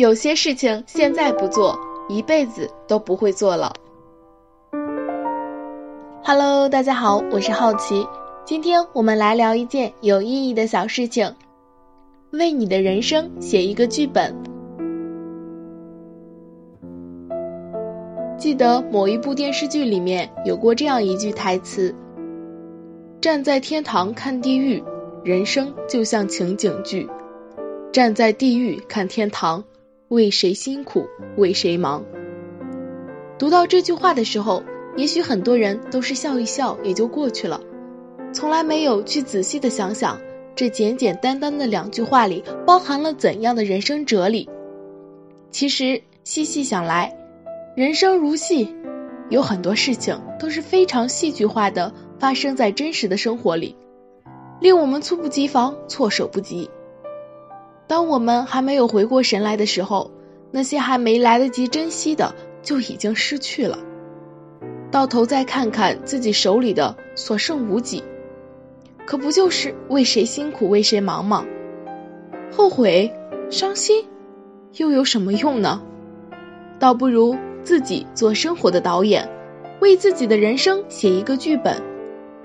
有些事情现在不做，一辈子都不会做了。Hello，大家好，我是好奇，今天我们来聊一件有意义的小事情，为你的人生写一个剧本。记得某一部电视剧里面有过这样一句台词：“站在天堂看地狱，人生就像情景剧；站在地狱看天堂。”为谁辛苦为谁忙？读到这句话的时候，也许很多人都是笑一笑也就过去了，从来没有去仔细的想想这简简单单的两句话里包含了怎样的人生哲理。其实细细想来，人生如戏，有很多事情都是非常戏剧化的发生在真实的生活里，令我们猝不及防，措手不及。当我们还没有回过神来的时候，那些还没来得及珍惜的就已经失去了。到头再看看自己手里的所剩无几，可不就是为谁辛苦为谁忙吗？后悔、伤心又有什么用呢？倒不如自己做生活的导演，为自己的人生写一个剧本，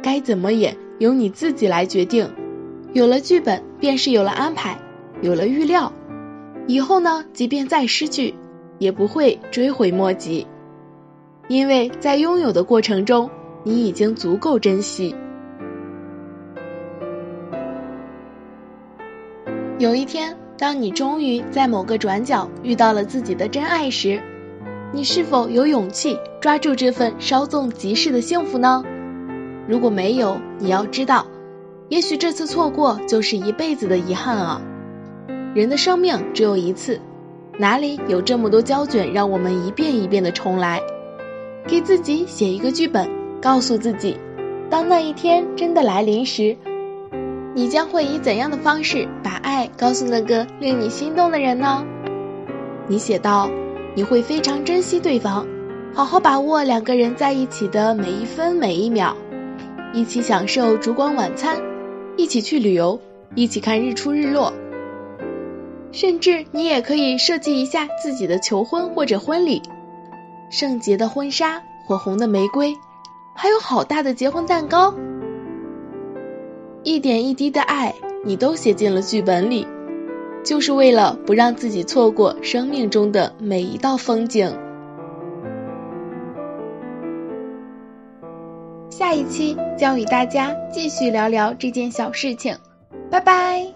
该怎么演由你自己来决定。有了剧本，便是有了安排。有了预料，以后呢，即便再失去，也不会追悔莫及，因为在拥有的过程中，你已经足够珍惜。有一天，当你终于在某个转角遇到了自己的真爱时，你是否有勇气抓住这份稍纵即逝的幸福呢？如果没有，你要知道，也许这次错过就是一辈子的遗憾啊。人的生命只有一次，哪里有这么多胶卷让我们一遍一遍的重来？给自己写一个剧本，告诉自己，当那一天真的来临时，你将会以怎样的方式把爱告诉那个令你心动的人呢？你写道，你会非常珍惜对方，好好把握两个人在一起的每一分每一秒，一起享受烛光晚餐，一起去旅游，一起看日出日落。甚至你也可以设计一下自己的求婚或者婚礼，圣洁的婚纱，火红的玫瑰，还有好大的结婚蛋糕，一点一滴的爱，你都写进了剧本里，就是为了不让自己错过生命中的每一道风景。下一期将与大家继续聊聊这件小事情，拜拜。